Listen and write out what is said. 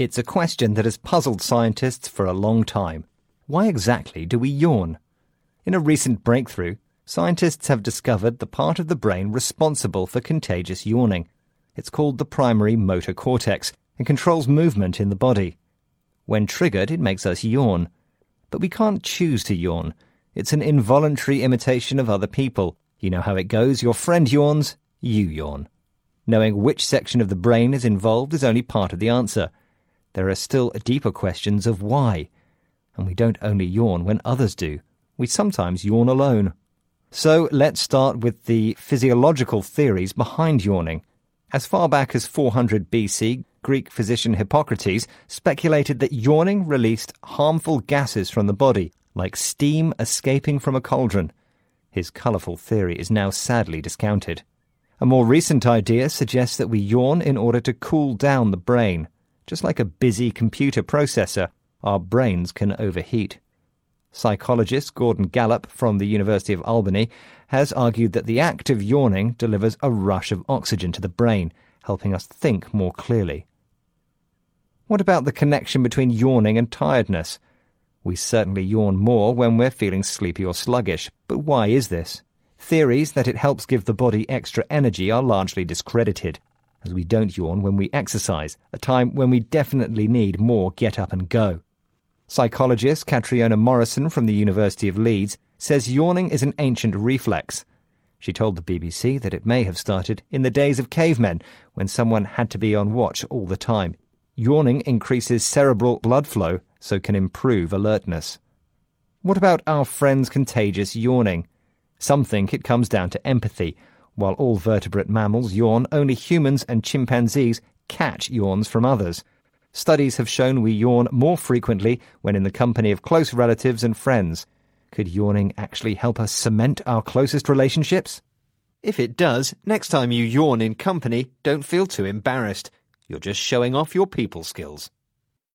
It's a question that has puzzled scientists for a long time. Why exactly do we yawn? In a recent breakthrough, scientists have discovered the part of the brain responsible for contagious yawning. It's called the primary motor cortex and controls movement in the body. When triggered, it makes us yawn. But we can't choose to yawn. It's an involuntary imitation of other people. You know how it goes. Your friend yawns, you yawn. Knowing which section of the brain is involved is only part of the answer. There are still deeper questions of why. And we don't only yawn when others do. We sometimes yawn alone. So let's start with the physiological theories behind yawning. As far back as 400 BC, Greek physician Hippocrates speculated that yawning released harmful gases from the body, like steam escaping from a cauldron. His colourful theory is now sadly discounted. A more recent idea suggests that we yawn in order to cool down the brain. Just like a busy computer processor, our brains can overheat. Psychologist Gordon Gallup from the University of Albany has argued that the act of yawning delivers a rush of oxygen to the brain, helping us think more clearly. What about the connection between yawning and tiredness? We certainly yawn more when we're feeling sleepy or sluggish, but why is this? Theories that it helps give the body extra energy are largely discredited, as we don't yawn when we exercise, a time when we definitely need more get up and go. Psychologist Catriona Morrison from the University of Leeds says yawning is an ancient reflex. She told the BBC that it may have started in the days of cavemen, when someone had to be on watch all the time. Yawning increases cerebral blood flow, so can improve alertness. What about our friend's contagious yawning? Some think it comes down to empathy. While all vertebrate mammals yawn, only humans and chimpanzees catch yawns from others. Studies have shown we yawn more frequently when in the company of close relatives and friends. Could yawning actually help us cement our closest relationships? If it does, next time you yawn in company, don't feel too embarrassed. You're just showing off your people skills.